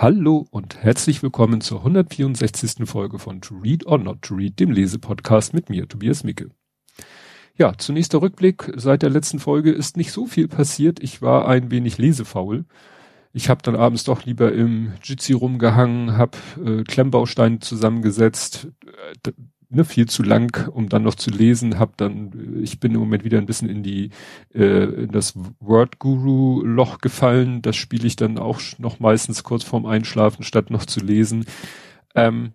Hallo und herzlich willkommen zur 164. Folge von To Read or Not to Read, dem Lesepodcast mit mir, Tobias Micke. Ja, zunächst der Rückblick. Seit der letzten Folge ist nicht so viel passiert. Ich war ein wenig lesefaul. Ich habe dann abends doch lieber im Jitsi rumgehangen, habe äh, Klemmbausteine zusammengesetzt, äh, ne, viel zu lang, um dann noch zu lesen. Hab dann, ich bin im Moment wieder ein bisschen in die äh, in das Word Guru Loch gefallen. Das spiele ich dann auch noch meistens kurz vorm Einschlafen, statt noch zu lesen. Ähm,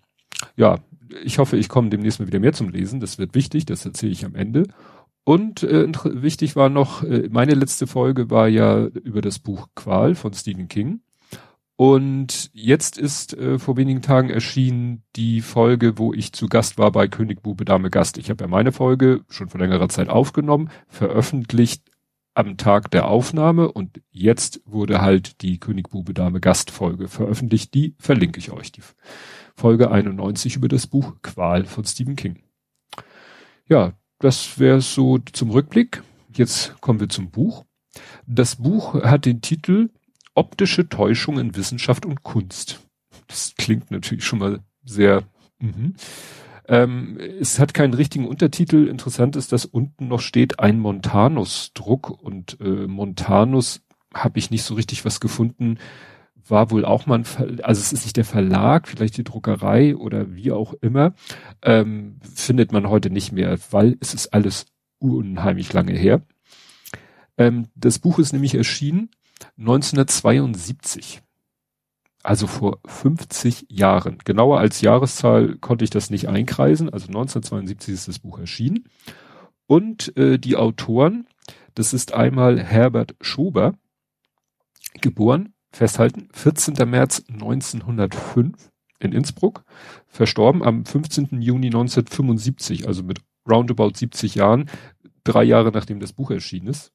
ja, ich hoffe, ich komme demnächst mal wieder mehr zum Lesen. Das wird wichtig, das erzähle ich am Ende. Und äh, wichtig war noch, äh, meine letzte Folge war ja über das Buch Qual von Stephen King. Und jetzt ist äh, vor wenigen Tagen erschienen die Folge, wo ich zu Gast war bei König Bube Dame Gast. Ich habe ja meine Folge schon vor längerer Zeit aufgenommen, veröffentlicht am Tag der Aufnahme und jetzt wurde halt die König Bube Dame Gast Folge veröffentlicht. Die verlinke ich euch. Die Folge 91 über das Buch Qual von Stephen King. Ja, das wäre so zum Rückblick. Jetzt kommen wir zum Buch. Das Buch hat den Titel optische Täuschung in Wissenschaft und Kunst. Das klingt natürlich schon mal sehr. Mhm. Ähm, es hat keinen richtigen Untertitel. Interessant ist, dass unten noch steht ein Montanus-Druck und äh, Montanus habe ich nicht so richtig was gefunden. War wohl auch mal ein, Ver also es ist nicht der Verlag, vielleicht die Druckerei oder wie auch immer, ähm, findet man heute nicht mehr, weil es ist alles unheimlich lange her. Ähm, das Buch ist nämlich erschienen 1972. Also vor 50 Jahren. Genauer als Jahreszahl konnte ich das nicht einkreisen. Also 1972 ist das Buch erschienen. Und äh, die Autoren, das ist einmal Herbert Schober, geboren, festhalten, 14. März 1905 in Innsbruck, verstorben am 15. Juni 1975, also mit roundabout 70 Jahren, drei Jahre nachdem das Buch erschienen ist.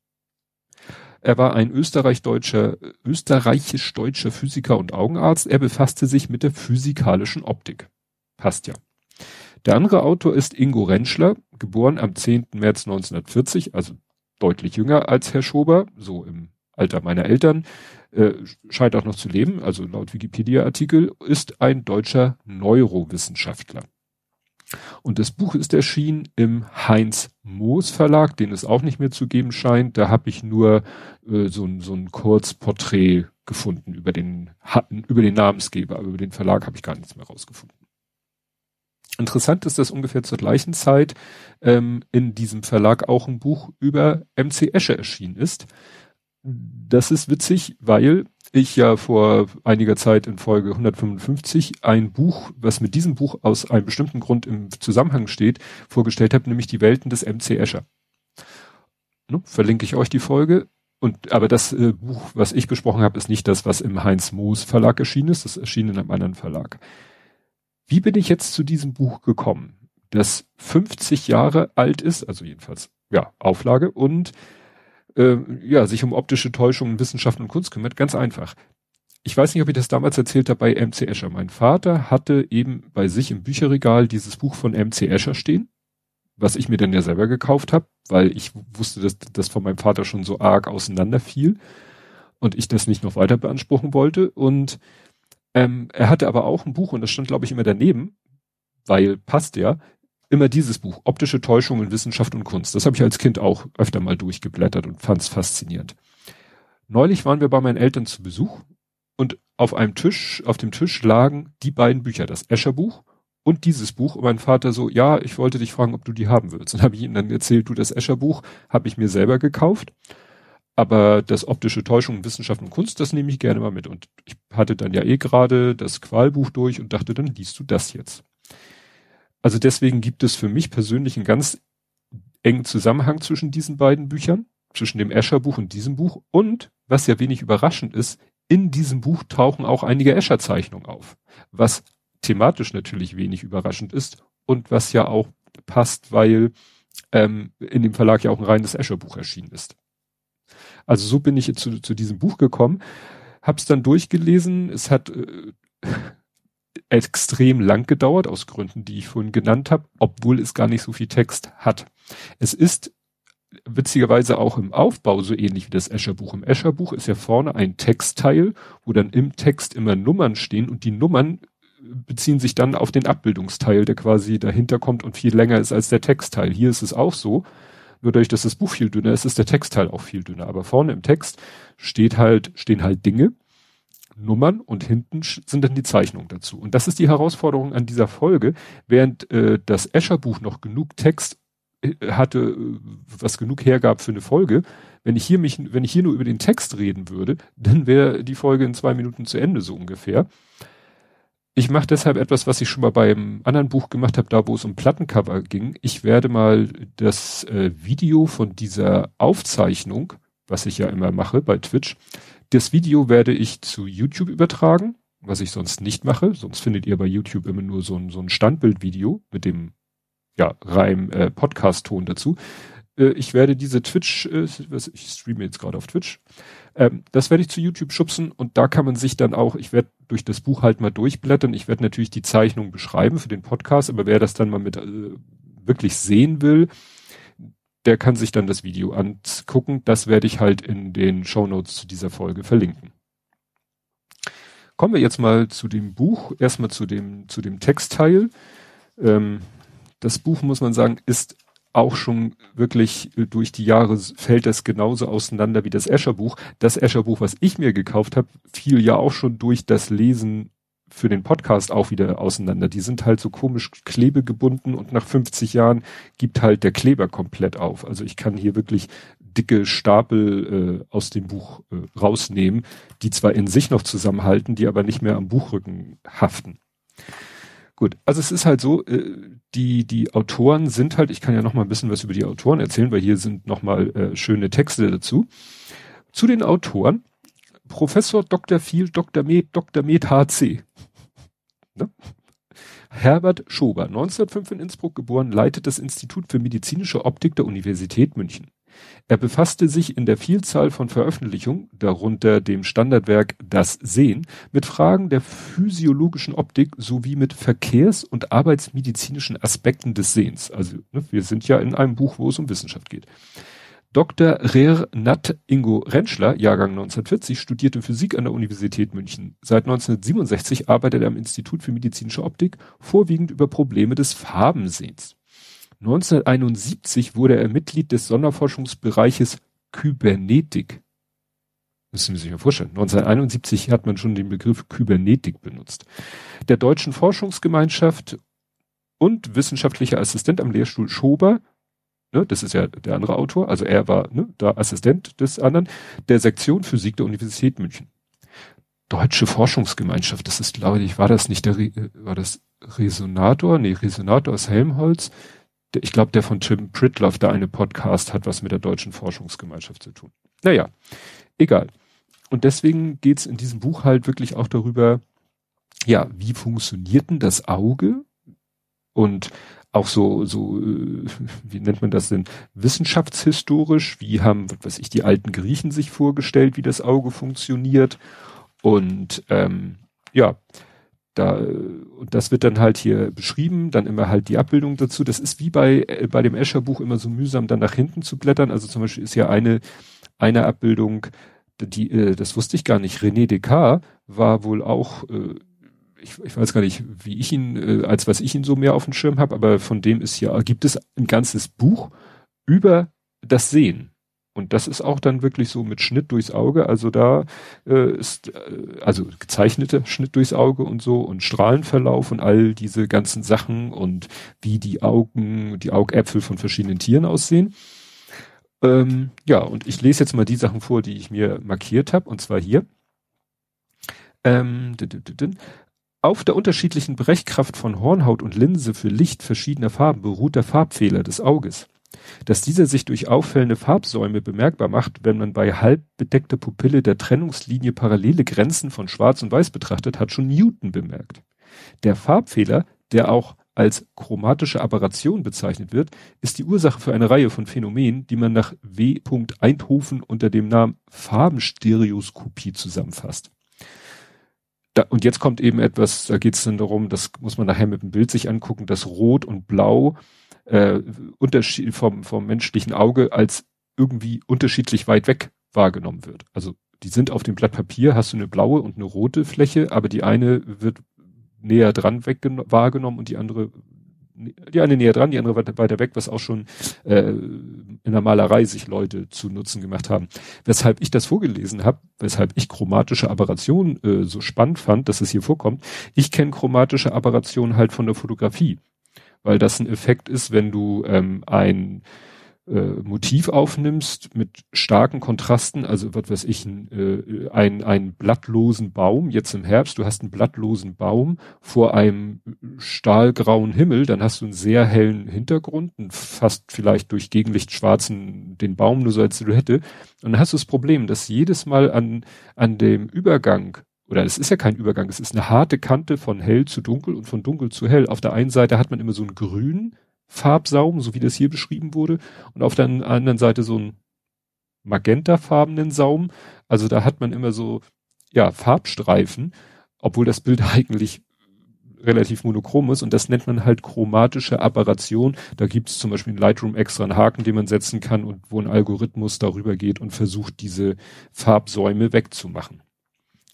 Er war ein österreich-deutscher, österreichisch-deutscher Physiker und Augenarzt. Er befasste sich mit der physikalischen Optik. Passt ja. Der andere Autor ist Ingo Rentschler, geboren am 10. März 1940, also deutlich jünger als Herr Schober, so im Alter meiner Eltern, äh, scheint auch noch zu leben, also laut Wikipedia-Artikel, ist ein deutscher Neurowissenschaftler. Und das Buch ist erschienen im Heinz Moos Verlag, den es auch nicht mehr zu geben scheint. Da habe ich nur äh, so, ein so ein Kurzporträt gefunden über den, über den Namensgeber, aber über den Verlag habe ich gar nichts mehr rausgefunden. Interessant ist, dass ungefähr zur gleichen Zeit ähm, in diesem Verlag auch ein Buch über MC Escher erschienen ist. Das ist witzig, weil ich ja vor einiger Zeit in Folge 155 ein Buch, was mit diesem Buch aus einem bestimmten Grund im Zusammenhang steht, vorgestellt habe, nämlich die Welten des MC Escher. Ne, verlinke ich euch die Folge. Und aber das äh, Buch, was ich besprochen habe, ist nicht das, was im Heinz Moos Verlag erschienen ist. Das erschien in einem anderen Verlag. Wie bin ich jetzt zu diesem Buch gekommen, das 50 Jahre alt ist, also jedenfalls ja Auflage und äh, ja, sich um optische Täuschungen, Wissenschaft und Kunst kümmert, ganz einfach. Ich weiß nicht, ob ich das damals erzählt habe bei MC Escher. Mein Vater hatte eben bei sich im Bücherregal dieses Buch von MC Escher stehen, was ich mir dann ja selber gekauft habe, weil ich wusste, dass das von meinem Vater schon so arg auseinander fiel und ich das nicht noch weiter beanspruchen wollte. Und ähm, er hatte aber auch ein Buch, und das stand, glaube ich, immer daneben, weil passt ja, immer dieses Buch, Optische Täuschung in Wissenschaft und Kunst. Das habe ich als Kind auch öfter mal durchgeblättert und fand es faszinierend. Neulich waren wir bei meinen Eltern zu Besuch und auf einem Tisch, auf dem Tisch lagen die beiden Bücher, das Escher-Buch und dieses Buch. Und mein Vater so, ja, ich wollte dich fragen, ob du die haben willst. Und habe ich ihm dann erzählt, du, das Escher-Buch habe ich mir selber gekauft. Aber das optische Täuschung in Wissenschaft und Kunst, das nehme ich gerne mal mit. Und ich hatte dann ja eh gerade das Qualbuch durch und dachte, dann liest du das jetzt. Also deswegen gibt es für mich persönlich einen ganz engen Zusammenhang zwischen diesen beiden Büchern, zwischen dem Escher-Buch und diesem Buch. Und, was ja wenig überraschend ist, in diesem Buch tauchen auch einige Escher-Zeichnungen auf. Was thematisch natürlich wenig überraschend ist und was ja auch passt, weil ähm, in dem Verlag ja auch ein reines Escher-Buch erschienen ist. Also so bin ich zu, zu diesem Buch gekommen, hab's dann durchgelesen. Es hat äh, extrem lang gedauert, aus Gründen, die ich vorhin genannt habe, obwohl es gar nicht so viel Text hat. Es ist witzigerweise auch im Aufbau so ähnlich wie das Escher-Buch. Im Escher-Buch ist ja vorne ein Textteil, wo dann im Text immer Nummern stehen und die Nummern beziehen sich dann auf den Abbildungsteil, der quasi dahinter kommt und viel länger ist als der Textteil. Hier ist es auch so. Nur dadurch, dass das Buch viel dünner ist, ist der Textteil auch viel dünner. Aber vorne im Text steht halt, stehen halt Dinge, Nummern und hinten sind dann die Zeichnungen dazu. Und das ist die Herausforderung an dieser Folge. Während äh, das Escher-Buch noch genug Text äh, hatte, äh, was genug hergab für eine Folge, wenn ich hier mich, wenn ich hier nur über den Text reden würde, dann wäre die Folge in zwei Minuten zu Ende so ungefähr. Ich mache deshalb etwas, was ich schon mal beim anderen Buch gemacht habe, da wo es um Plattencover ging. Ich werde mal das äh, Video von dieser Aufzeichnung, was ich ja immer mache bei Twitch, das Video werde ich zu YouTube übertragen, was ich sonst nicht mache. Sonst findet ihr bei YouTube immer nur so ein, so ein Standbildvideo mit dem ja, Reim äh, Podcast-Ton dazu. Äh, ich werde diese Twitch, äh, ich streame jetzt gerade auf Twitch, ähm, das werde ich zu YouTube schubsen und da kann man sich dann auch, ich werde durch das Buch halt mal durchblättern. Ich werde natürlich die Zeichnung beschreiben für den Podcast, aber wer das dann mal mit äh, wirklich sehen will, der kann sich dann das Video angucken. Das werde ich halt in den Show Notes zu dieser Folge verlinken. Kommen wir jetzt mal zu dem Buch, erstmal zu dem, zu dem Textteil. Ähm, das Buch, muss man sagen, ist auch schon wirklich äh, durch die Jahre fällt es genauso auseinander wie das Escher-Buch. Das Escher-Buch, was ich mir gekauft habe, fiel ja auch schon durch das Lesen für den Podcast auch wieder auseinander. Die sind halt so komisch klebegebunden und nach 50 Jahren gibt halt der Kleber komplett auf. Also ich kann hier wirklich dicke Stapel äh, aus dem Buch äh, rausnehmen, die zwar in sich noch zusammenhalten, die aber nicht mehr am Buchrücken haften. Gut, also es ist halt so, äh, die, die Autoren sind halt, ich kann ja noch mal ein bisschen was über die Autoren erzählen, weil hier sind noch mal äh, schöne Texte dazu. Zu den Autoren, Professor Dr. Viel, Dr. Med, Dr. Med HC. Ne? Herbert Schober, 1905 in Innsbruck geboren, leitet das Institut für medizinische Optik der Universität München. Er befasste sich in der Vielzahl von Veröffentlichungen, darunter dem Standardwerk Das Sehen, mit Fragen der physiologischen Optik sowie mit verkehrs- und arbeitsmedizinischen Aspekten des Sehens. Also ne, wir sind ja in einem Buch, wo es um Wissenschaft geht. Dr. Rehr Nat Ingo Rentschler, Jahrgang 1940, studierte Physik an der Universität München. Seit 1967 arbeitet er am Institut für medizinische Optik, vorwiegend über Probleme des Farbensehens. 1971 wurde er Mitglied des Sonderforschungsbereiches Kybernetik. Müssen Sie sich mal vorstellen. 1971 hat man schon den Begriff Kybernetik benutzt. Der Deutschen Forschungsgemeinschaft und wissenschaftlicher Assistent am Lehrstuhl Schober, ne, das ist ja der andere Autor, also er war ne, da Assistent des anderen, der Sektion Physik der Universität München. Deutsche Forschungsgemeinschaft, das ist, glaube ich, war das nicht der, war das Resonator? Nee, Resonator aus Helmholtz ich glaube, der von Tim Pritloff, der eine Podcast hat, was mit der Deutschen Forschungsgemeinschaft zu tun. Naja, egal. Und deswegen geht's in diesem Buch halt wirklich auch darüber, ja, wie funktioniert denn das Auge? Und auch so, so, äh, wie nennt man das denn, wissenschaftshistorisch, wie haben, was weiß ich, die alten Griechen sich vorgestellt, wie das Auge funktioniert. Und ähm, ja, da, und das wird dann halt hier beschrieben, dann immer halt die Abbildung dazu. Das ist wie bei, äh, bei dem Escher-Buch immer so mühsam, dann nach hinten zu blättern. Also zum Beispiel ist ja eine, eine Abbildung, die, äh, das wusste ich gar nicht. René Descartes war wohl auch, äh, ich, ich weiß gar nicht, wie ich ihn, äh, als was ich ihn so mehr auf dem Schirm habe, aber von dem ist ja, gibt es ein ganzes Buch über das Sehen. Und das ist auch dann wirklich so mit Schnitt durchs Auge. Also da äh, ist, äh, also gezeichnete Schnitt durchs Auge und so und Strahlenverlauf und all diese ganzen Sachen und wie die Augen, die Augäpfel von verschiedenen Tieren aussehen. Ähm, ja, und ich lese jetzt mal die Sachen vor, die ich mir markiert habe, und zwar hier. Ähm, auf der unterschiedlichen Brechkraft von Hornhaut und Linse für Licht verschiedener Farben beruht der Farbfehler des Auges. Dass dieser sich durch auffällende Farbsäume bemerkbar macht, wenn man bei halb bedeckter Pupille der Trennungslinie parallele Grenzen von Schwarz und Weiß betrachtet, hat schon Newton bemerkt. Der Farbfehler, der auch als chromatische Aberration bezeichnet wird, ist die Ursache für eine Reihe von Phänomenen, die man nach W. Eindhoven unter dem Namen Farbenstereoskopie zusammenfasst. Da, und jetzt kommt eben etwas, da geht es dann darum, das muss man nachher mit dem Bild sich angucken, dass Rot und Blau äh, Unterschied vom, vom menschlichen Auge als irgendwie unterschiedlich weit weg wahrgenommen wird. Also die sind auf dem Blatt Papier, hast du eine blaue und eine rote Fläche, aber die eine wird näher dran wahrgenommen und die andere die eine näher dran, die andere weiter weg, was auch schon äh, in der Malerei sich Leute zu Nutzen gemacht haben. Weshalb ich das vorgelesen habe, weshalb ich chromatische Aberration äh, so spannend fand, dass es hier vorkommt. Ich kenne chromatische Aberration halt von der Fotografie, weil das ein Effekt ist, wenn du ähm, ein äh, Motiv aufnimmst mit starken Kontrasten, also was weiß ich, ein, äh, ein, blattlosen Baum, jetzt im Herbst, du hast einen blattlosen Baum vor einem stahlgrauen Himmel, dann hast du einen sehr hellen Hintergrund, fast vielleicht durch Gegenlicht schwarzen den Baum nur so als du hätte. Und dann hast du das Problem, dass jedes Mal an, an dem Übergang oder es ist ja kein Übergang, es ist eine harte Kante von hell zu dunkel und von dunkel zu hell. Auf der einen Seite hat man immer so ein Grün, Farbsaum, so wie das hier beschrieben wurde, und auf der anderen Seite so ein magentafarbenen Saum. Also da hat man immer so, ja, Farbstreifen, obwohl das Bild eigentlich relativ monochrom ist und das nennt man halt chromatische Aberration. Da gibt es zum Beispiel in Lightroom extra einen Haken, den man setzen kann und wo ein Algorithmus darüber geht und versucht, diese Farbsäume wegzumachen.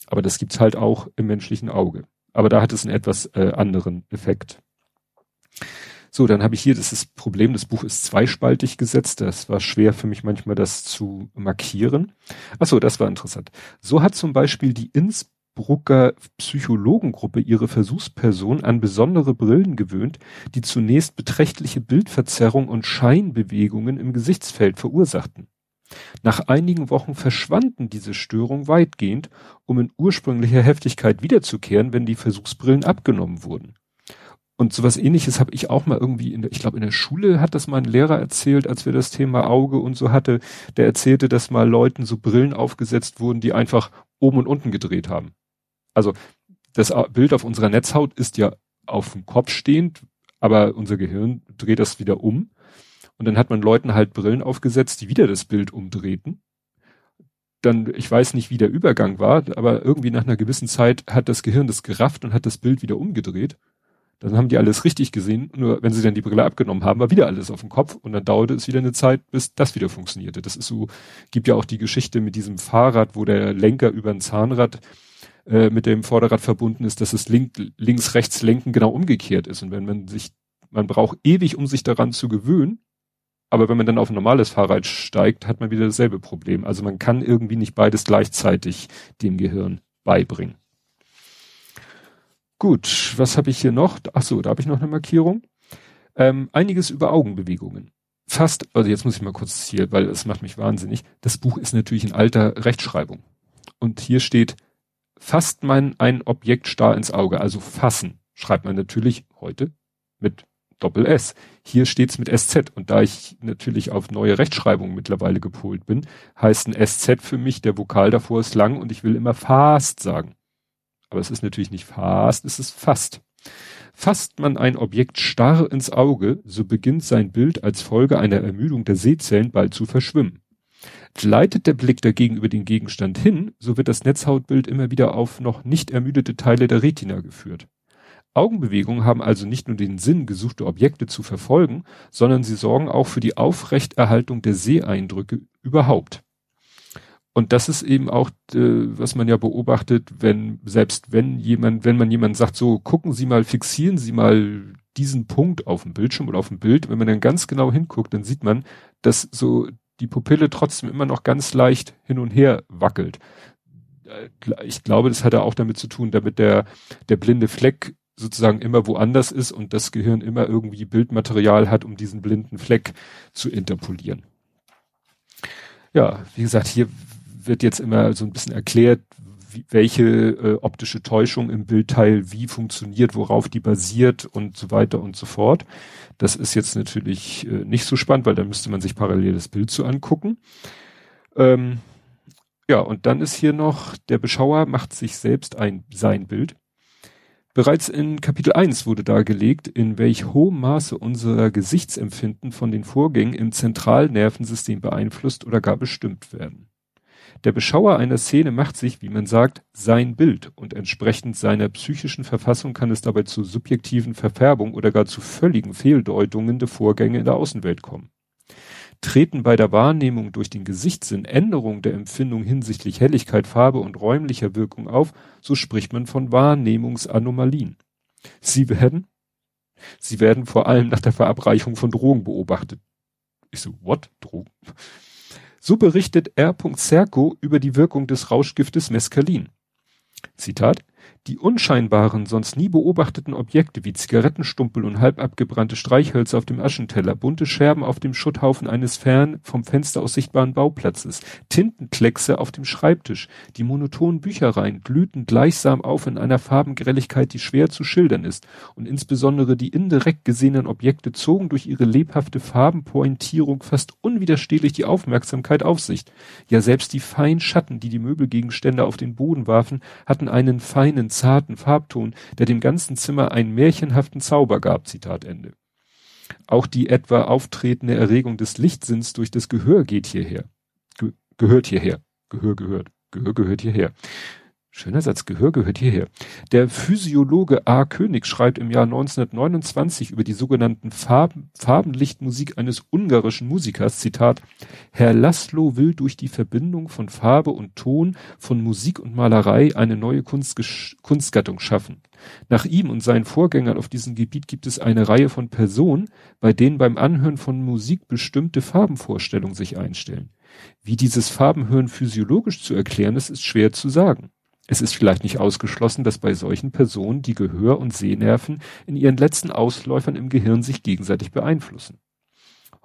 Aber das gibt's halt auch im menschlichen Auge. Aber da hat es einen etwas äh, anderen Effekt. So, dann habe ich hier, das ist das Problem, das Buch ist zweispaltig gesetzt. Das war schwer für mich manchmal, das zu markieren. Ach so, das war interessant. So hat zum Beispiel die Innsbrucker Psychologengruppe ihre Versuchsperson an besondere Brillen gewöhnt, die zunächst beträchtliche Bildverzerrung und Scheinbewegungen im Gesichtsfeld verursachten. Nach einigen Wochen verschwanden diese Störungen weitgehend, um in ursprünglicher Heftigkeit wiederzukehren, wenn die Versuchsbrillen abgenommen wurden. Und sowas ähnliches habe ich auch mal irgendwie in der, ich glaube in der Schule hat das mal ein Lehrer erzählt, als wir das Thema Auge und so hatte, der erzählte, dass mal Leuten so Brillen aufgesetzt wurden, die einfach oben und unten gedreht haben. Also das Bild auf unserer Netzhaut ist ja auf dem Kopf stehend, aber unser Gehirn dreht das wieder um. Und dann hat man Leuten halt Brillen aufgesetzt, die wieder das Bild umdrehten. Dann, ich weiß nicht, wie der Übergang war, aber irgendwie nach einer gewissen Zeit hat das Gehirn das gerafft und hat das Bild wieder umgedreht. Dann haben die alles richtig gesehen, nur wenn sie dann die Brille abgenommen haben, war wieder alles auf dem Kopf und dann dauerte es wieder eine Zeit, bis das wieder funktionierte. Das ist so, gibt ja auch die Geschichte mit diesem Fahrrad, wo der Lenker über ein Zahnrad äh, mit dem Vorderrad verbunden ist, dass es link, links, rechts lenken genau umgekehrt ist. Und wenn man sich, man braucht ewig, um sich daran zu gewöhnen, aber wenn man dann auf ein normales Fahrrad steigt, hat man wieder dasselbe Problem. Also man kann irgendwie nicht beides gleichzeitig dem Gehirn beibringen. Gut, was habe ich hier noch? Ach so, da habe ich noch eine Markierung. Ähm, einiges über Augenbewegungen. Fast, also jetzt muss ich mal kurz hier, weil es macht mich wahnsinnig. Das Buch ist natürlich in alter Rechtschreibung. Und hier steht, fasst man ein Objekt starr ins Auge, also fassen, schreibt man natürlich heute mit Doppel S. Hier steht's mit SZ. Und da ich natürlich auf neue Rechtschreibung mittlerweile gepolt bin, heißt ein SZ für mich, der Vokal davor ist lang und ich will immer fast sagen. Aber es ist natürlich nicht fast, es ist fast. Fasst man ein Objekt starr ins Auge, so beginnt sein Bild als Folge einer Ermüdung der Sehzellen bald zu verschwimmen. Gleitet der Blick dagegen über den Gegenstand hin, so wird das Netzhautbild immer wieder auf noch nicht ermüdete Teile der Retina geführt. Augenbewegungen haben also nicht nur den Sinn, gesuchte Objekte zu verfolgen, sondern sie sorgen auch für die Aufrechterhaltung der Seeeindrücke überhaupt. Und das ist eben auch, äh, was man ja beobachtet, wenn, selbst wenn jemand, wenn man jemand sagt, so, gucken Sie mal, fixieren Sie mal diesen Punkt auf dem Bildschirm oder auf dem Bild, wenn man dann ganz genau hinguckt, dann sieht man, dass so die Pupille trotzdem immer noch ganz leicht hin und her wackelt. Äh, ich glaube, das hat auch damit zu tun, damit der, der blinde Fleck sozusagen immer woanders ist und das Gehirn immer irgendwie Bildmaterial hat, um diesen blinden Fleck zu interpolieren. Ja, wie gesagt, hier wird jetzt immer so ein bisschen erklärt, wie, welche äh, optische Täuschung im Bildteil wie funktioniert, worauf die basiert und so weiter und so fort. Das ist jetzt natürlich äh, nicht so spannend, weil da müsste man sich parallel das Bild zu angucken. Ähm, ja, und dann ist hier noch, der Beschauer macht sich selbst ein sein Bild. Bereits in Kapitel 1 wurde dargelegt, in welch hohem Maße unser Gesichtsempfinden von den Vorgängen im Zentralnervensystem beeinflusst oder gar bestimmt werden. Der Beschauer einer Szene macht sich, wie man sagt, sein Bild und entsprechend seiner psychischen Verfassung kann es dabei zu subjektiven Verfärbung oder gar zu völligen Fehldeutungen der Vorgänge in der Außenwelt kommen. Treten bei der Wahrnehmung durch den Gesichtssinn Änderungen der Empfindung hinsichtlich Helligkeit, Farbe und räumlicher Wirkung auf, so spricht man von Wahrnehmungsanomalien. Sie werden, sie werden vor allem nach der Verabreichung von Drogen beobachtet. Ich so, what? Drogen? So berichtet R. Serko über die Wirkung des Rauschgiftes Mescalin. Zitat, die unscheinbaren, sonst nie beobachteten Objekte wie Zigarettenstumpel und halb abgebrannte Streichhölzer auf dem Aschenteller, bunte Scherben auf dem Schutthaufen eines fern vom Fenster aus sichtbaren Bauplatzes, Tintenkleckse auf dem Schreibtisch, die monotonen Büchereien glühten gleichsam auf in einer Farbengrelligkeit, die schwer zu schildern ist, und insbesondere die indirekt gesehenen Objekte zogen durch ihre lebhafte Farbenpointierung fast unwiderstehlich die Aufmerksamkeit auf sich. Ja, selbst die feinen Schatten, die die Möbelgegenstände auf den Boden warfen, hatten einen feinen zarten Farbton, der dem ganzen Zimmer einen märchenhaften Zauber gab. Zitat Ende. Auch die etwa auftretende Erregung des Lichtsinns durch das Gehör geht hierher. Ge gehört hierher. Gehör gehört. Gehör gehört hierher. Schöner Satz, Gehör gehört hierher. Der Physiologe A. König schreibt im Jahr 1929 über die sogenannten Farben, Farbenlichtmusik eines ungarischen Musikers, Zitat, Herr Laszlo will durch die Verbindung von Farbe und Ton, von Musik und Malerei eine neue Kunstgattung schaffen. Nach ihm und seinen Vorgängern auf diesem Gebiet gibt es eine Reihe von Personen, bei denen beim Anhören von Musik bestimmte Farbenvorstellungen sich einstellen. Wie dieses Farbenhören physiologisch zu erklären ist, ist schwer zu sagen. Es ist vielleicht nicht ausgeschlossen, dass bei solchen Personen die Gehör- und Sehnerven in ihren letzten Ausläufern im Gehirn sich gegenseitig beeinflussen.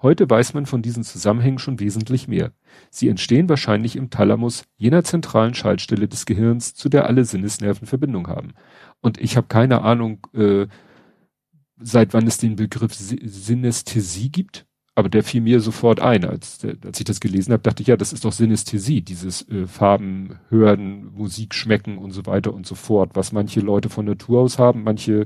Heute weiß man von diesen Zusammenhängen schon wesentlich mehr. Sie entstehen wahrscheinlich im Thalamus, jener zentralen Schaltstelle des Gehirns, zu der alle Sinnesnerven Verbindung haben. Und ich habe keine Ahnung, äh, seit wann es den Begriff Synästhesie gibt aber der fiel mir sofort ein. Als, als ich das gelesen habe, dachte ich, ja, das ist doch Synästhesie, dieses äh, Farben hören, Musik schmecken und so weiter und so fort, was manche Leute von Natur aus haben, manche,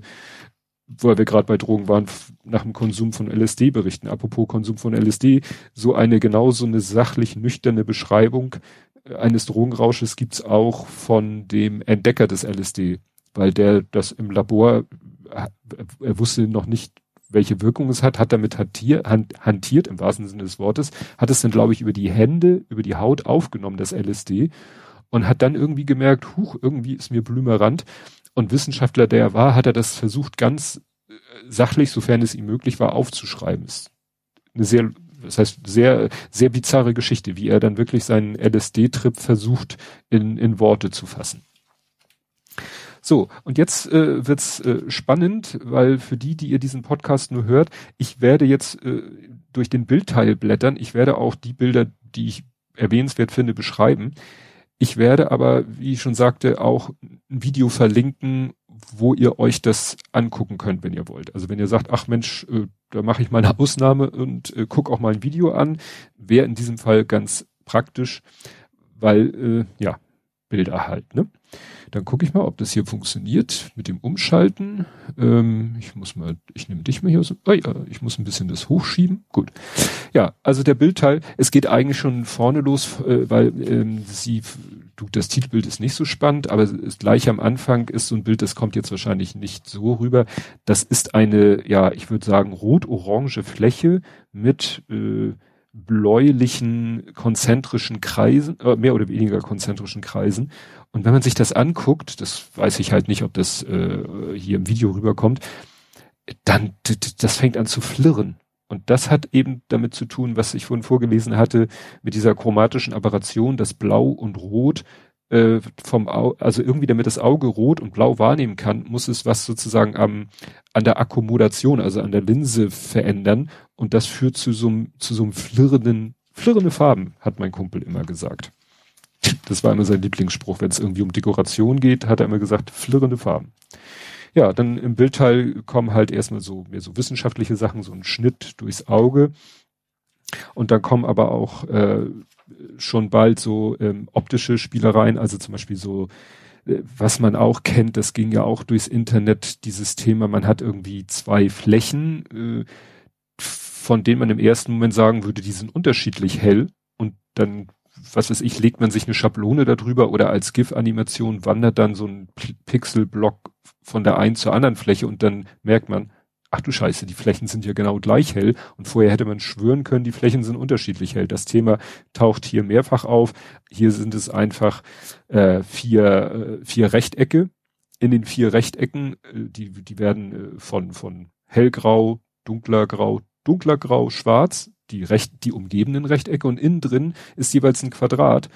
wo wir gerade bei Drogen waren, nach dem Konsum von LSD berichten. Apropos Konsum von LSD, so eine genauso eine sachlich nüchterne Beschreibung äh, eines Drogenrausches gibt's auch von dem Entdecker des LSD, weil der das im Labor, äh, er wusste noch nicht, welche Wirkung es hat, hat damit hantiert, hantiert im wahrsten Sinne des Wortes, hat es dann, glaube ich, über die Hände, über die Haut aufgenommen, das LSD, und hat dann irgendwie gemerkt, huch, irgendwie ist mir blümerant. Und Wissenschaftler, der er war, hat er das versucht, ganz äh, sachlich, sofern es ihm möglich war, aufzuschreiben. Ist eine sehr, das heißt, sehr, sehr bizarre Geschichte, wie er dann wirklich seinen LSD-Trip versucht, in, in Worte zu fassen. So, und jetzt äh, wird's äh, spannend, weil für die, die ihr diesen Podcast nur hört, ich werde jetzt äh, durch den Bildteil blättern. Ich werde auch die Bilder, die ich erwähnenswert finde, beschreiben. Ich werde aber, wie ich schon sagte, auch ein Video verlinken, wo ihr euch das angucken könnt, wenn ihr wollt. Also wenn ihr sagt, ach Mensch, äh, da mache ich mal eine Ausnahme und äh, guck auch mal ein Video an, wäre in diesem Fall ganz praktisch, weil äh, ja Bilder halt. Ne? Dann gucke ich mal, ob das hier funktioniert mit dem Umschalten. Ähm, ich muss mal, ich nehme dich mal hier aus. Oh ja, ich muss ein bisschen das hochschieben. Gut. Ja, also der Bildteil, es geht eigentlich schon vorne los, äh, weil ähm, sie, du, das Titelbild ist nicht so spannend, aber ist gleich am Anfang ist so ein Bild, das kommt jetzt wahrscheinlich nicht so rüber. Das ist eine, ja, ich würde sagen, rot-orange Fläche mit äh, bläulichen konzentrischen Kreisen, äh, mehr oder weniger konzentrischen Kreisen. Und wenn man sich das anguckt, das weiß ich halt nicht, ob das äh, hier im Video rüberkommt, dann das fängt an zu flirren. Und das hat eben damit zu tun, was ich vorhin vorgelesen hatte, mit dieser chromatischen Aberration, dass Blau und Rot äh, vom Au also irgendwie damit das Auge rot und blau wahrnehmen kann, muss es was sozusagen am, an der Akkommodation, also an der Linse verändern. Und das führt zu so einem, zu so einem flirrenden, flirrende Farben, hat mein Kumpel immer gesagt. Das war immer sein Lieblingsspruch. Wenn es irgendwie um Dekoration geht, hat er immer gesagt, flirrende Farben. Ja, dann im Bildteil kommen halt erstmal so mehr so wissenschaftliche Sachen, so ein Schnitt durchs Auge. Und dann kommen aber auch äh, schon bald so ähm, optische Spielereien, also zum Beispiel so, äh, was man auch kennt, das ging ja auch durchs Internet, dieses Thema, man hat irgendwie zwei Flächen, äh, von denen man im ersten Moment sagen würde, die sind unterschiedlich hell und dann, was weiß ich, legt man sich eine Schablone darüber oder als GIF-Animation wandert dann so ein Pixelblock von der einen zur anderen Fläche und dann merkt man, ach du Scheiße, die Flächen sind ja genau gleich hell und vorher hätte man schwören können, die Flächen sind unterschiedlich hell. Das Thema taucht hier mehrfach auf. Hier sind es einfach äh, vier, äh, vier Rechtecke. In den vier Rechtecken, äh, die, die werden äh, von, von hellgrau, dunkler grau, dunkler grau, schwarz, die recht, die umgebenden Rechtecke und innen drin ist jeweils ein Quadrat.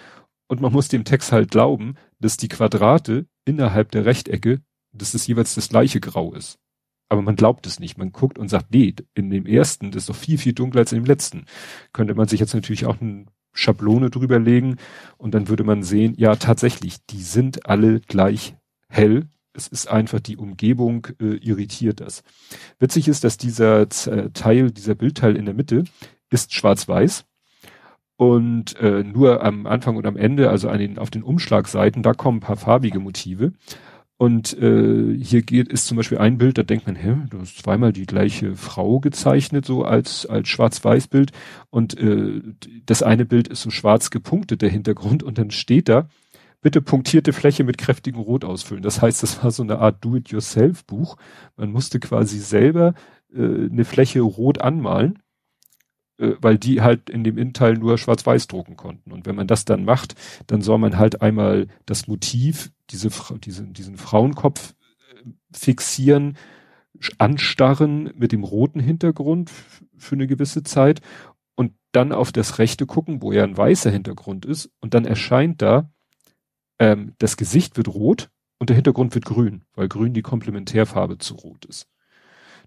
Und man muss dem Text halt glauben, dass die Quadrate innerhalb der Rechtecke, dass das jeweils das gleiche Grau ist. Aber man glaubt es nicht. Man guckt und sagt, nee, in dem ersten, ist doch viel, viel dunkler als in dem letzten. Könnte man sich jetzt natürlich auch eine Schablone drüber legen und dann würde man sehen, ja, tatsächlich, die sind alle gleich hell. Es ist einfach die Umgebung äh, irritiert das. Witzig ist, dass dieser äh, Teil, dieser Bildteil in der Mitte ist schwarz-weiß und äh, nur am Anfang und am Ende, also an den, auf den Umschlagseiten, da kommen ein paar farbige Motive. Und äh, hier geht ist zum Beispiel ein Bild, da denkt man, hä, du hast zweimal die gleiche Frau gezeichnet, so als als Schwarz-Weiß-Bild. Und äh, das eine Bild ist so schwarz gepunktet, der Hintergrund, und dann steht da, bitte punktierte Fläche mit kräftigem Rot ausfüllen. Das heißt, das war so eine Art Do-it-yourself-Buch. Man musste quasi selber äh, eine Fläche rot anmalen weil die halt in dem Innenteil nur schwarz-weiß drucken konnten. Und wenn man das dann macht, dann soll man halt einmal das Motiv, diese, diese, diesen Frauenkopf äh, fixieren, anstarren mit dem roten Hintergrund für eine gewisse Zeit und dann auf das rechte gucken, wo ja ein weißer Hintergrund ist und dann erscheint da, ähm, das Gesicht wird rot und der Hintergrund wird grün, weil grün die Komplementärfarbe zu rot ist.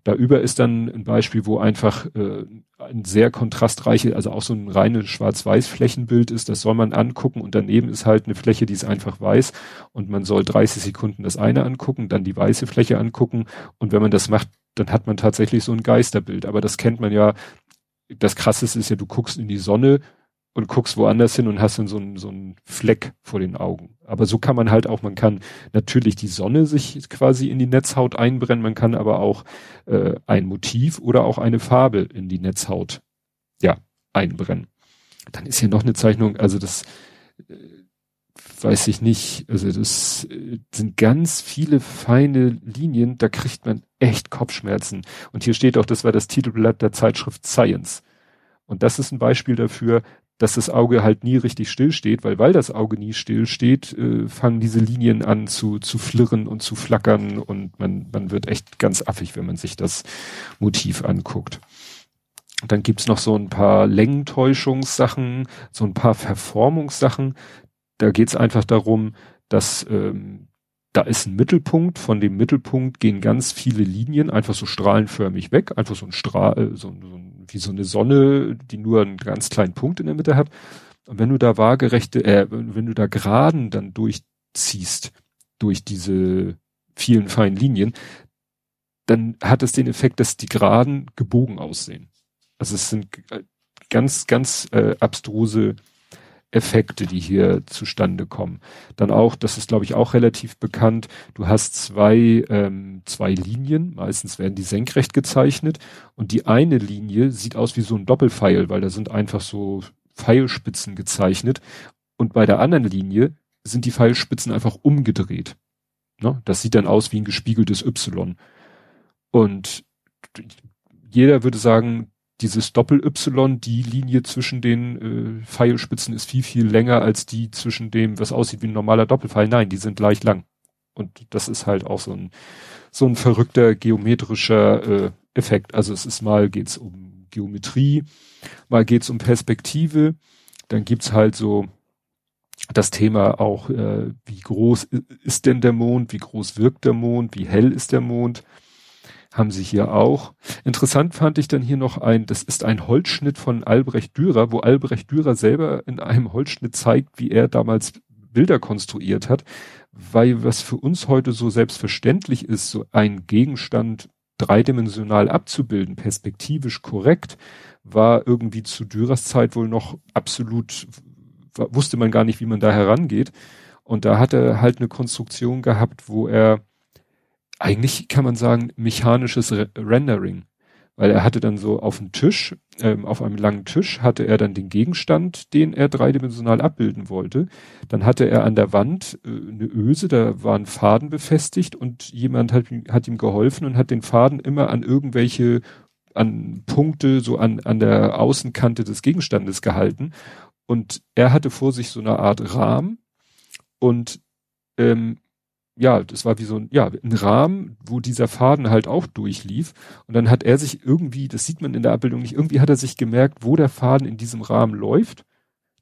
Da über ist dann ein Beispiel, wo einfach äh, ein sehr kontrastreiche, also auch so ein reines Schwarz-Weiß-Flächenbild ist, das soll man angucken und daneben ist halt eine Fläche, die ist einfach weiß und man soll 30 Sekunden das eine angucken, dann die weiße Fläche angucken und wenn man das macht, dann hat man tatsächlich so ein Geisterbild. Aber das kennt man ja, das krasseste ist ja, du guckst in die Sonne, und guckst woanders hin und hast dann so einen so einen Fleck vor den Augen. Aber so kann man halt auch, man kann natürlich die Sonne sich quasi in die Netzhaut einbrennen, man kann aber auch äh, ein Motiv oder auch eine Farbe in die Netzhaut ja einbrennen. Dann ist hier noch eine Zeichnung, also das äh, weiß ich nicht, also das äh, sind ganz viele feine Linien, da kriegt man echt Kopfschmerzen. Und hier steht auch, das war das Titelblatt der Zeitschrift Science. Und das ist ein Beispiel dafür, dass das Auge halt nie richtig still steht, weil weil das Auge nie still steht, äh, fangen diese Linien an zu, zu flirren und zu flackern und man, man wird echt ganz affig, wenn man sich das Motiv anguckt. Dann gibt's noch so ein paar Längentäuschungssachen, so ein paar Verformungssachen. Da geht's einfach darum, dass ähm, da ist ein Mittelpunkt, von dem Mittelpunkt gehen ganz viele Linien einfach so strahlenförmig weg, einfach so ein Strahl, äh, so, so wie so eine Sonne, die nur einen ganz kleinen Punkt in der Mitte hat. Und wenn du da waagerechte, äh, wenn du da Geraden dann durchziehst, durch diese vielen feinen Linien, dann hat es den Effekt, dass die Geraden gebogen aussehen. Also es sind ganz, ganz äh, abstruse Effekte, die hier zustande kommen. Dann auch, das ist glaube ich auch relativ bekannt, du hast zwei, ähm, zwei Linien, meistens werden die senkrecht gezeichnet und die eine Linie sieht aus wie so ein Doppelpfeil, weil da sind einfach so Pfeilspitzen gezeichnet und bei der anderen Linie sind die Pfeilspitzen einfach umgedreht. Ne? Das sieht dann aus wie ein gespiegeltes Y. Und jeder würde sagen, dieses Doppel-Y, die Linie zwischen den äh, Pfeilspitzen ist viel, viel länger als die zwischen dem, was aussieht wie ein normaler Doppelpfeil. Nein, die sind gleich lang. Und das ist halt auch so ein, so ein verrückter geometrischer äh, Effekt. Also es ist mal geht's um Geometrie, mal geht's um Perspektive, dann gibt's halt so das Thema auch, äh, wie groß ist denn der Mond, wie groß wirkt der Mond, wie hell ist der Mond haben sie hier auch. Interessant fand ich dann hier noch ein, das ist ein Holzschnitt von Albrecht Dürer, wo Albrecht Dürer selber in einem Holzschnitt zeigt, wie er damals Bilder konstruiert hat, weil was für uns heute so selbstverständlich ist, so ein Gegenstand dreidimensional abzubilden, perspektivisch korrekt, war irgendwie zu Dürers Zeit wohl noch absolut, wusste man gar nicht, wie man da herangeht. Und da hat er halt eine Konstruktion gehabt, wo er eigentlich kann man sagen, mechanisches Re Rendering. Weil er hatte dann so auf dem Tisch, ähm, auf einem langen Tisch, hatte er dann den Gegenstand, den er dreidimensional abbilden wollte. Dann hatte er an der Wand äh, eine Öse, da war ein Faden befestigt und jemand hat, hat ihm geholfen und hat den Faden immer an irgendwelche an Punkte, so an, an der Außenkante des Gegenstandes gehalten. Und er hatte vor sich so eine Art Rahmen und ähm, ja, das war wie so ein, ja, ein Rahmen, wo dieser Faden halt auch durchlief. Und dann hat er sich irgendwie, das sieht man in der Abbildung nicht, irgendwie hat er sich gemerkt, wo der Faden in diesem Rahmen läuft.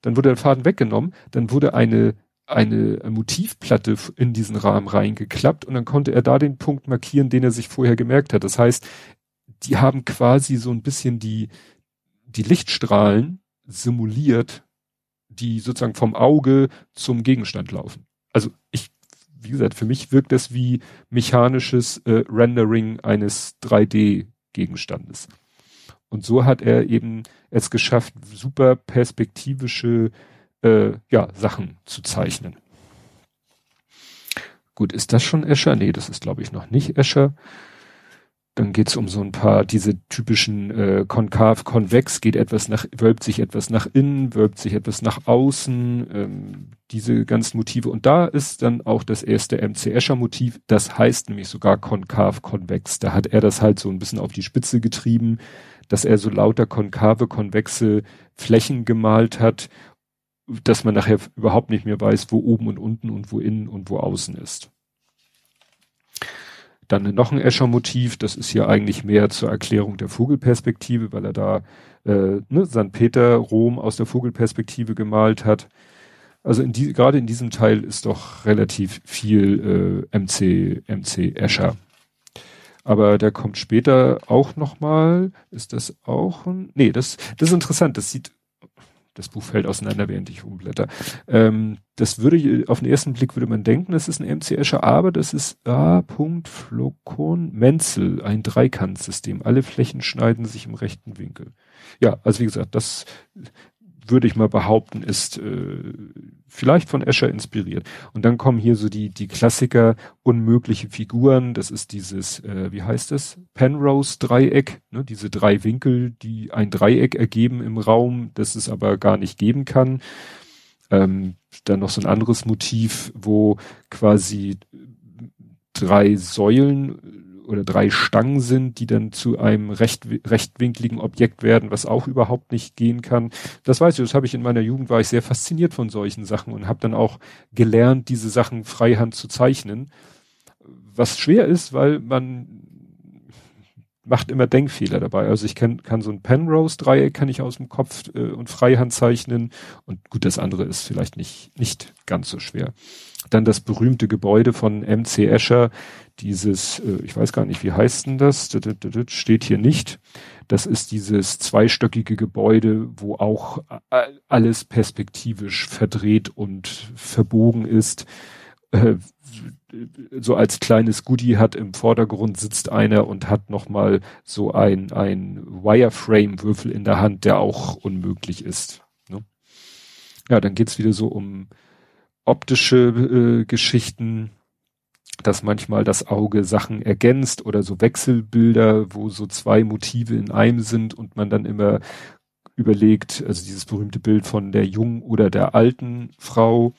Dann wurde der Faden weggenommen, dann wurde eine, eine Motivplatte in diesen Rahmen reingeklappt und dann konnte er da den Punkt markieren, den er sich vorher gemerkt hat. Das heißt, die haben quasi so ein bisschen die, die Lichtstrahlen simuliert, die sozusagen vom Auge zum Gegenstand laufen. Wie gesagt, für mich wirkt das wie mechanisches äh, Rendering eines 3D-Gegenstandes. Und so hat er eben es geschafft, super perspektivische äh, ja, Sachen zu zeichnen. Gut, ist das schon Escher? Nee, das ist glaube ich noch nicht Escher. Dann geht's um so ein paar, diese typischen äh, konkav, konvex, geht etwas nach, wölbt sich etwas nach innen, wölbt sich etwas nach außen, ähm, diese ganzen Motive. Und da ist dann auch das erste MC Escher Motiv, das heißt nämlich sogar konkav, konvex. Da hat er das halt so ein bisschen auf die Spitze getrieben, dass er so lauter konkave, konvexe Flächen gemalt hat, dass man nachher überhaupt nicht mehr weiß, wo oben und unten und wo innen und wo außen ist. Dann noch ein Escher-Motiv, das ist hier eigentlich mehr zur Erklärung der Vogelperspektive, weil er da äh, ne, St. Peter, Rom aus der Vogelperspektive gemalt hat. Also in die, gerade in diesem Teil ist doch relativ viel äh, MC, MC Escher. Aber der kommt später auch nochmal. Ist das auch ein. Nee, das, das ist interessant. Das sieht das Buch fällt auseinander, während ich umblätter. Ähm, das würde, auf den ersten Blick würde man denken, das ist ein MC Escher, aber das ist A. Flokon Menzel, ein Dreikantsystem. Alle Flächen schneiden sich im rechten Winkel. Ja, also wie gesagt, das würde ich mal behaupten, ist äh, vielleicht von Escher inspiriert. Und dann kommen hier so die, die Klassiker unmögliche Figuren. Das ist dieses, äh, wie heißt das? Penrose-Dreieck, ne? diese drei Winkel, die ein Dreieck ergeben im Raum, das es aber gar nicht geben kann. Ähm, dann noch so ein anderes Motiv, wo quasi drei Säulen oder drei Stangen sind, die dann zu einem recht, rechtwinkligen Objekt werden, was auch überhaupt nicht gehen kann. Das weiß ich, das habe ich in meiner Jugend, war ich sehr fasziniert von solchen Sachen und habe dann auch gelernt, diese Sachen freihand zu zeichnen. Was schwer ist, weil man macht immer Denkfehler dabei. Also ich kann, kann so ein Penrose-Dreieck kann ich aus dem Kopf äh, und freihand zeichnen. Und gut, das andere ist vielleicht nicht, nicht ganz so schwer. Dann das berühmte Gebäude von MC Escher, dieses, äh, ich weiß gar nicht, wie heißt denn das? Steht hier nicht. Das ist dieses zweistöckige Gebäude, wo auch alles perspektivisch verdreht und verbogen ist. Äh, so als kleines Goodie hat im Vordergrund sitzt einer und hat nochmal so ein, ein Wireframe-Würfel in der Hand, der auch unmöglich ist. Ne? Ja, dann geht's wieder so um optische äh, Geschichten, dass manchmal das Auge Sachen ergänzt oder so Wechselbilder, wo so zwei Motive in einem sind und man dann immer überlegt, also dieses berühmte Bild von der jungen oder der alten Frau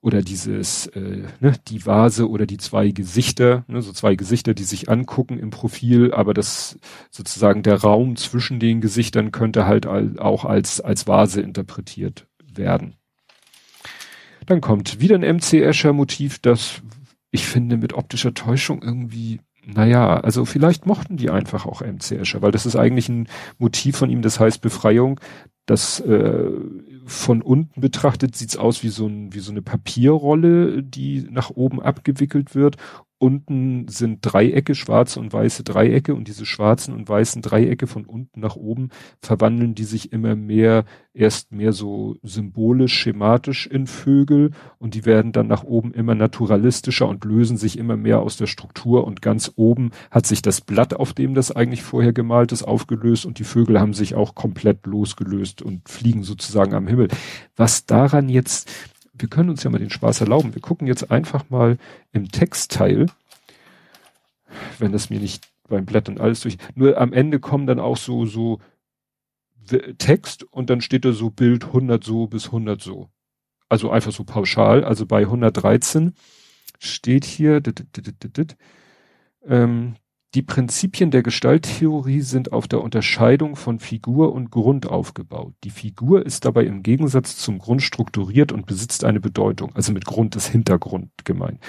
oder dieses, äh, ne, die Vase oder die zwei Gesichter, ne, so zwei Gesichter, die sich angucken im Profil, aber das sozusagen der Raum zwischen den Gesichtern könnte halt auch als, als Vase interpretiert werden. Dann kommt wieder ein MC Escher Motiv, das ich finde mit optischer Täuschung irgendwie, naja, also vielleicht mochten die einfach auch MC Escher, weil das ist eigentlich ein Motiv von ihm, das heißt Befreiung, das äh, von unten betrachtet sieht's aus wie so, ein, wie so eine Papierrolle, die nach oben abgewickelt wird unten sind Dreiecke, schwarze und weiße Dreiecke. Und diese schwarzen und weißen Dreiecke von unten nach oben verwandeln die sich immer mehr, erst mehr so symbolisch, schematisch in Vögel. Und die werden dann nach oben immer naturalistischer und lösen sich immer mehr aus der Struktur. Und ganz oben hat sich das Blatt, auf dem das eigentlich vorher gemalt ist, aufgelöst. Und die Vögel haben sich auch komplett losgelöst und fliegen sozusagen am Himmel. Was daran jetzt wir können uns ja mal den Spaß erlauben. Wir gucken jetzt einfach mal im Textteil, wenn das mir nicht beim Blättern alles durch. Nur am Ende kommen dann auch so, so Text und dann steht da so Bild 100 so bis 100 so. Also einfach so pauschal. Also bei 113 steht hier, dit, dit, dit, ähm, die Prinzipien der Gestalttheorie sind auf der Unterscheidung von Figur und Grund aufgebaut. Die Figur ist dabei im Gegensatz zum Grund strukturiert und besitzt eine Bedeutung. Also mit Grund ist Hintergrund gemeint.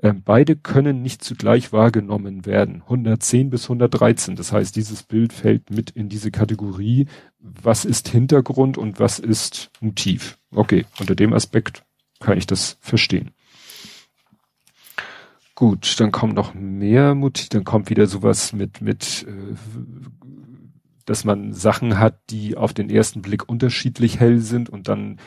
Ähm, beide können nicht zugleich wahrgenommen werden. 110 bis 113. Das heißt, dieses Bild fällt mit in diese Kategorie, was ist Hintergrund und was ist Motiv. Okay, unter dem Aspekt kann ich das verstehen. Gut, dann kommen noch mehr Motiv, dann kommt wieder sowas mit, mit, äh, dass man Sachen hat, die auf den ersten Blick unterschiedlich hell sind und dann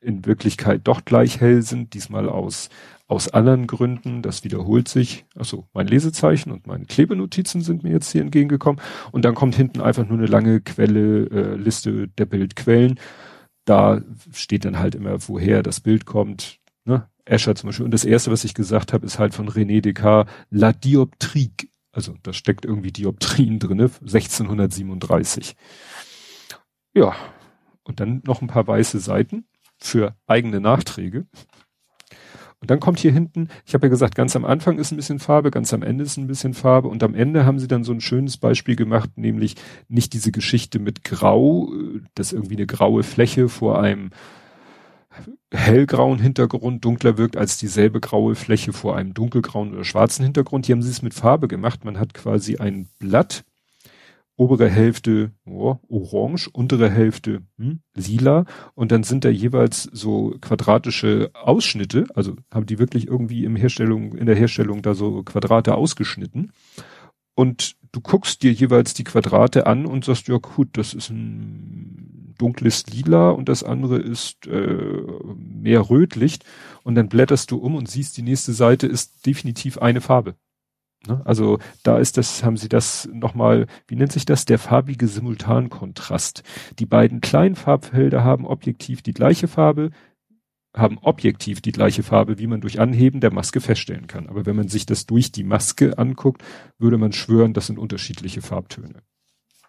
in Wirklichkeit doch gleich hell sind, diesmal aus, aus anderen Gründen, das wiederholt sich. Also mein Lesezeichen und meine Klebenotizen sind mir jetzt hier entgegengekommen. Und dann kommt hinten einfach nur eine lange Quelle, äh, Liste der Bildquellen. Da steht dann halt immer, woher das Bild kommt. Ne? Escher zum Beispiel. Und das erste, was ich gesagt habe, ist halt von René Descartes, La Dioptrique. Also da steckt irgendwie Dioptrien drinne, 1637. Ja, und dann noch ein paar weiße Seiten für eigene Nachträge. Und dann kommt hier hinten, ich habe ja gesagt, ganz am Anfang ist ein bisschen Farbe, ganz am Ende ist ein bisschen Farbe und am Ende haben sie dann so ein schönes Beispiel gemacht, nämlich nicht diese Geschichte mit Grau, äh, dass irgendwie eine graue Fläche vor einem hellgrauen Hintergrund dunkler wirkt als dieselbe graue Fläche vor einem dunkelgrauen oder schwarzen Hintergrund. Hier haben sie es mit Farbe gemacht. Man hat quasi ein Blatt, obere Hälfte oh, orange, untere Hälfte hm, lila und dann sind da jeweils so quadratische Ausschnitte, also haben die wirklich irgendwie im Herstellung, in der Herstellung da so Quadrate ausgeschnitten und du guckst dir jeweils die Quadrate an und sagst, ja gut, das ist ein dunkles Lila und das andere ist äh, mehr rötlich und dann blätterst du um und siehst, die nächste Seite ist definitiv eine Farbe. Ne? Also da ist das, haben sie das nochmal, wie nennt sich das, der farbige Simultankontrast. Die beiden kleinen Farbfelder haben objektiv die gleiche Farbe, haben objektiv die gleiche Farbe, wie man durch Anheben der Maske feststellen kann. Aber wenn man sich das durch die Maske anguckt, würde man schwören, das sind unterschiedliche Farbtöne.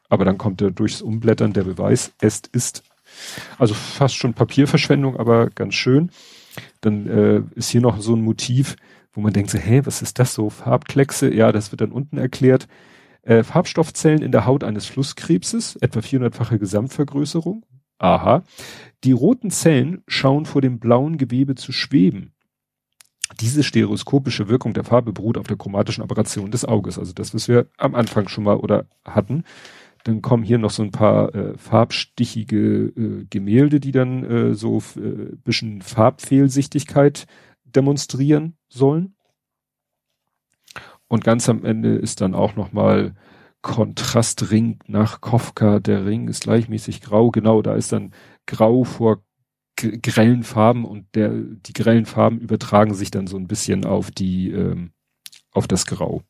Aber dann kommt er durchs Umblättern der Beweis, es ist. Also fast schon Papierverschwendung, aber ganz schön. Dann äh, ist hier noch so ein Motiv, wo man denkt so, hä, was ist das so? Farbkleckse? Ja, das wird dann unten erklärt. Äh, Farbstoffzellen in der Haut eines Flusskrebses, etwa 400-fache Gesamtvergrößerung. Aha. Die roten Zellen schauen vor dem blauen Gewebe zu schweben. Diese stereoskopische Wirkung der Farbe beruht auf der chromatischen Aberration des Auges, also das, was wir am Anfang schon mal oder hatten. Dann kommen hier noch so ein paar äh, farbstichige äh, Gemälde, die dann äh, so äh, bisschen Farbfehlsichtigkeit demonstrieren sollen. Und ganz am Ende ist dann auch noch mal Kontrastring nach Kofka. Der Ring ist gleichmäßig grau. Genau, da ist dann grau vor grellen Farben und der, die grellen Farben übertragen sich dann so ein bisschen auf die, ähm, auf das Grau.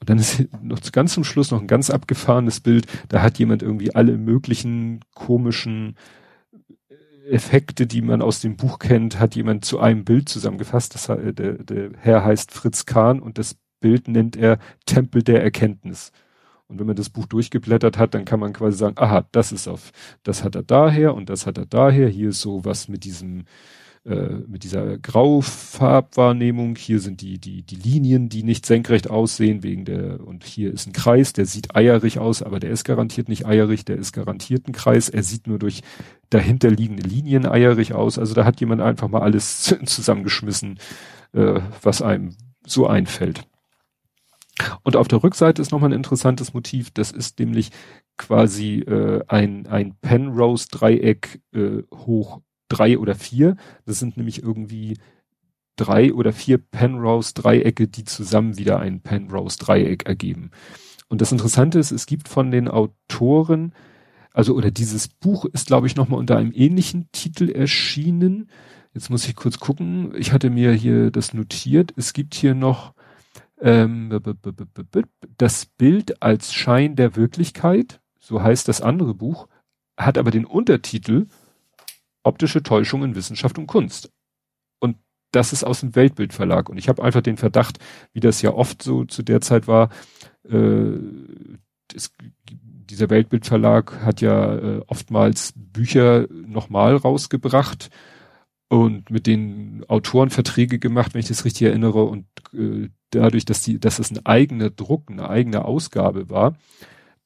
Und dann ist noch ganz zum Schluss noch ein ganz abgefahrenes Bild. Da hat jemand irgendwie alle möglichen komischen Effekte, die man aus dem Buch kennt, hat jemand zu einem Bild zusammengefasst. Das, der, der Herr heißt Fritz Kahn und das Bild nennt er Tempel der Erkenntnis. Und wenn man das Buch durchgeblättert hat, dann kann man quasi sagen, aha, das ist auf, das hat er daher und das hat er daher. Hier ist so was mit diesem, äh, mit dieser Graufarbwahrnehmung. Hier sind die, die, die Linien, die nicht senkrecht aussehen wegen der, und hier ist ein Kreis, der sieht eierig aus, aber der ist garantiert nicht eierig, der ist garantiert ein Kreis. Er sieht nur durch dahinterliegende Linien eierig aus. Also da hat jemand einfach mal alles zusammengeschmissen, äh, was einem so einfällt. Und auf der Rückseite ist nochmal ein interessantes Motiv. Das ist nämlich quasi äh, ein, ein Penrose-Dreieck äh, hoch drei oder vier. Das sind nämlich irgendwie drei oder vier Penrose-Dreiecke, die zusammen wieder ein Penrose-Dreieck ergeben. Und das Interessante ist, es gibt von den Autoren, also oder dieses Buch ist, glaube ich, nochmal unter einem ähnlichen Titel erschienen. Jetzt muss ich kurz gucken. Ich hatte mir hier das notiert. Es gibt hier noch ähm, das Bild als Schein der Wirklichkeit, so heißt das andere Buch, hat aber den Untertitel Optische Täuschung in Wissenschaft und Kunst. Und das ist aus dem Weltbildverlag. Und ich habe einfach den Verdacht, wie das ja oft so zu der Zeit war, Äh, es, dieser Weltbildverlag hat ja äh, oftmals Bücher nochmal rausgebracht und mit den Autoren Verträge gemacht, wenn ich das richtig erinnere, und äh, dadurch, dass die, dass es ein eigener Druck, eine eigene Ausgabe war,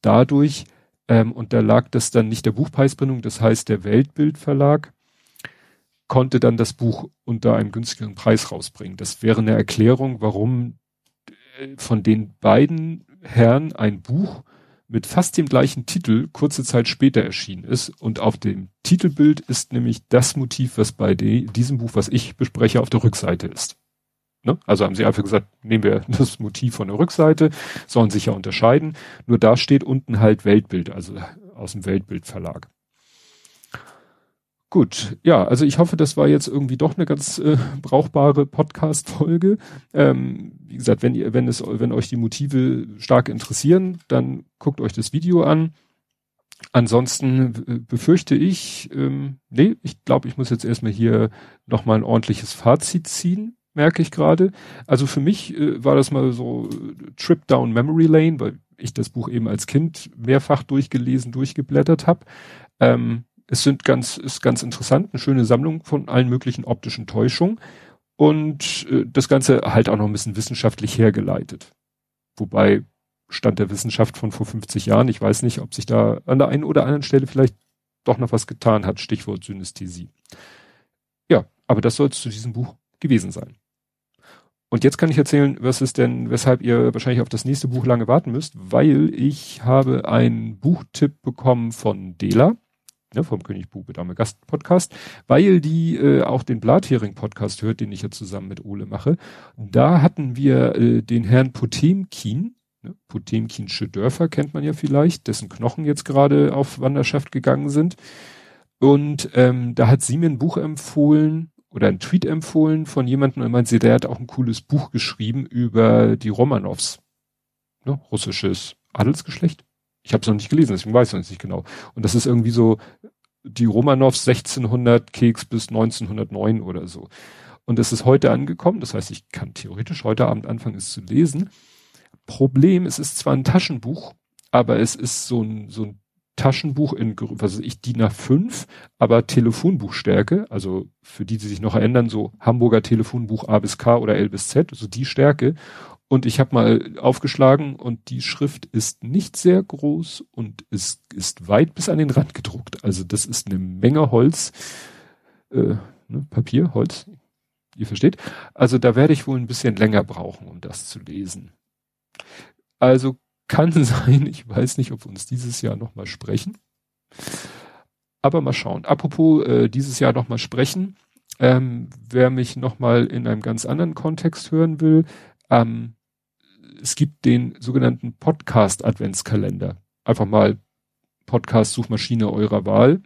dadurch ähm, und da lag das dann nicht der Buchpreisbindung, das heißt der Weltbildverlag konnte dann das Buch unter einem günstigeren Preis rausbringen. Das wäre eine Erklärung, warum äh, von den beiden Herren ein Buch mit fast dem gleichen Titel kurze Zeit später erschienen ist. Und auf dem Titelbild ist nämlich das Motiv, was bei diesem Buch, was ich bespreche, auf der Rückseite ist. Ne? Also haben sie einfach gesagt, nehmen wir das Motiv von der Rückseite, sollen sich ja unterscheiden. Nur da steht unten halt Weltbild, also aus dem Weltbildverlag. Gut, ja, also ich hoffe, das war jetzt irgendwie doch eine ganz äh, brauchbare Podcast-Folge. Ähm, wie gesagt, wenn ihr, wenn es, wenn euch die Motive stark interessieren, dann guckt euch das Video an. Ansonsten befürchte ich, ähm, nee, ich glaube, ich muss jetzt erstmal hier nochmal ein ordentliches Fazit ziehen, merke ich gerade. Also für mich äh, war das mal so äh, Trip Down Memory Lane, weil ich das Buch eben als Kind mehrfach durchgelesen, durchgeblättert habe. Ähm, es sind ganz, ist ganz interessant, eine schöne Sammlung von allen möglichen optischen Täuschungen und äh, das Ganze halt auch noch ein bisschen wissenschaftlich hergeleitet. Wobei Stand der Wissenschaft von vor 50 Jahren, ich weiß nicht, ob sich da an der einen oder anderen Stelle vielleicht doch noch was getan hat, Stichwort Synästhesie. Ja, aber das soll es zu diesem Buch gewesen sein. Und jetzt kann ich erzählen, was ist denn, weshalb ihr wahrscheinlich auf das nächste Buch lange warten müsst, weil ich habe einen Buchtipp bekommen von Dela ne, vom König Bube Dame Gast Podcast, weil die äh, auch den Blathering Podcast hört, den ich ja zusammen mit Ole mache. Da hatten wir äh, den Herrn Potemkin, ne, Potemkinsche Dörfer kennt man ja vielleicht, dessen Knochen jetzt gerade auf Wanderschaft gegangen sind. Und ähm, da hat sie mir ein Buch empfohlen oder ein Tweet empfohlen von jemandem und meint sie, der hat auch ein cooles Buch geschrieben über die Romanows. Ne, russisches Adelsgeschlecht. Ich habe es noch nicht gelesen, deswegen weiß ich es nicht genau. Und das ist irgendwie so die Romanows 1600 Keks bis 1909 oder so. Und es ist heute angekommen, das heißt, ich kann theoretisch heute Abend anfangen, es zu lesen. Problem, es ist zwar ein Taschenbuch, aber es ist so ein, so ein Taschenbuch in, was weiß ich, DIN A5, aber Telefonbuchstärke, also für die, die sich noch erinnern, so Hamburger Telefonbuch A bis K oder L bis Z, also die Stärke. Und ich habe mal aufgeschlagen und die Schrift ist nicht sehr groß und ist, ist weit bis an den Rand gedruckt. Also das ist eine Menge Holz, äh, ne, Papier, Holz, ihr versteht. Also da werde ich wohl ein bisschen länger brauchen, um das zu lesen. Also kann sein, ich weiß nicht, ob wir uns dieses Jahr nochmal sprechen. Aber mal schauen. Apropos äh, dieses Jahr nochmal sprechen. Ähm, wer mich nochmal in einem ganz anderen Kontext hören will, ähm, es gibt den sogenannten Podcast Adventskalender. Einfach mal Podcast Suchmaschine eurer Wahl.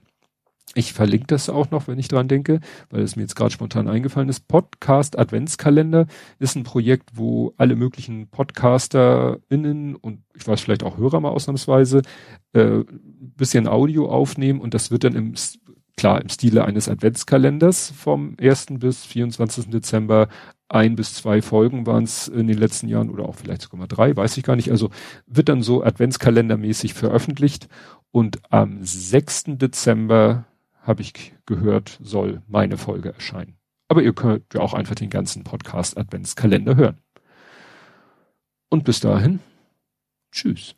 Ich verlinke das auch noch, wenn ich dran denke, weil es mir jetzt gerade spontan eingefallen ist. Podcast Adventskalender ist ein Projekt, wo alle möglichen PodcasterInnen und ich weiß vielleicht auch Hörer mal ausnahmsweise äh, bisschen Audio aufnehmen und das wird dann im klar im Stile eines Adventskalenders vom 1. bis 24. Dezember ein bis zwei Folgen waren es in den letzten Jahren oder auch vielleicht sogar mal drei, weiß ich gar nicht. Also wird dann so Adventskalendermäßig veröffentlicht und am 6. Dezember habe ich gehört, soll meine Folge erscheinen. Aber ihr könnt ja auch einfach den ganzen Podcast Adventskalender hören. Und bis dahin, tschüss.